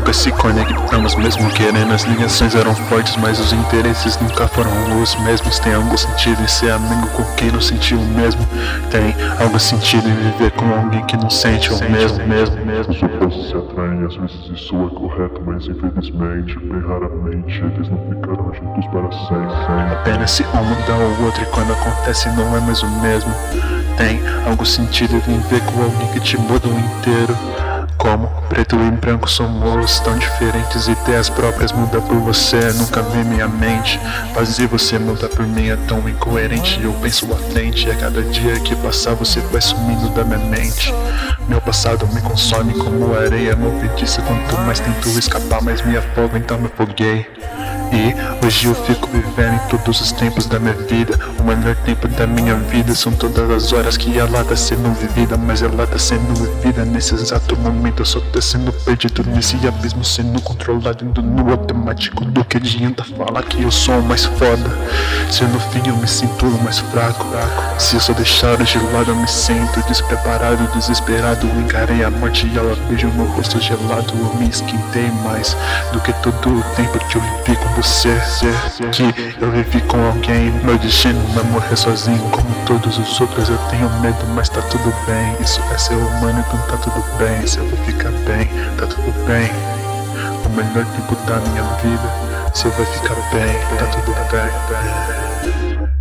Nunca se conectamos, mesmo querendo. As ligações eram fortes, mas os interesses nunca foram os mesmos. Tem algum sentido em ser amigo com quem não sentiu o mesmo? Tem algum sentido em viver com alguém que não sente o mesmo, mesmo, mesmo? Isso pode se atraem, às vezes isso é correto, mas infelizmente, bem raramente, eles não ficaram juntos para sempre. Apenas se um muda o outro e quando acontece não é mais o mesmo. Tem algum sentido em viver com alguém que te muda o inteiro? Preto e branco somos tão diferentes, ideias próprias mudam por você, nunca vi minha mente. Fazer você mudar por mim é tão incoerente. Eu penso à frente, e a cada dia que passar você vai sumindo da minha mente. Meu passado me consome como areia movediça. Quanto mais tento escapar, mais me afogo, então me afoguei. E hoje eu fico vivendo em todos os tempos da minha vida. O melhor tempo da minha vida são todas as horas que ela tá sendo vivida. Mas ela tá sendo vivida nesse exato momento. Eu só tô sendo perdido nesse abismo, sendo controlado indo no automático. Do que adianta falar que eu sou o mais foda? Se no fim eu me sinto o mais fraco. Se eu só deixar de lado, eu me sinto despreparado, desesperado. Encarei a morte e ela vejo meu rosto gelado. Eu me esquentei mais do que todo o tempo que eu vivi com você Que eu vivi com alguém Meu destino não é morrer sozinho Como todos os outros eu tenho medo Mas tá tudo bem Isso é ser humano então tá tudo bem Se eu vou ficar bem, tá tudo bem. O melhor tempo da minha vida Se eu vou ficar bem, tá tudo bem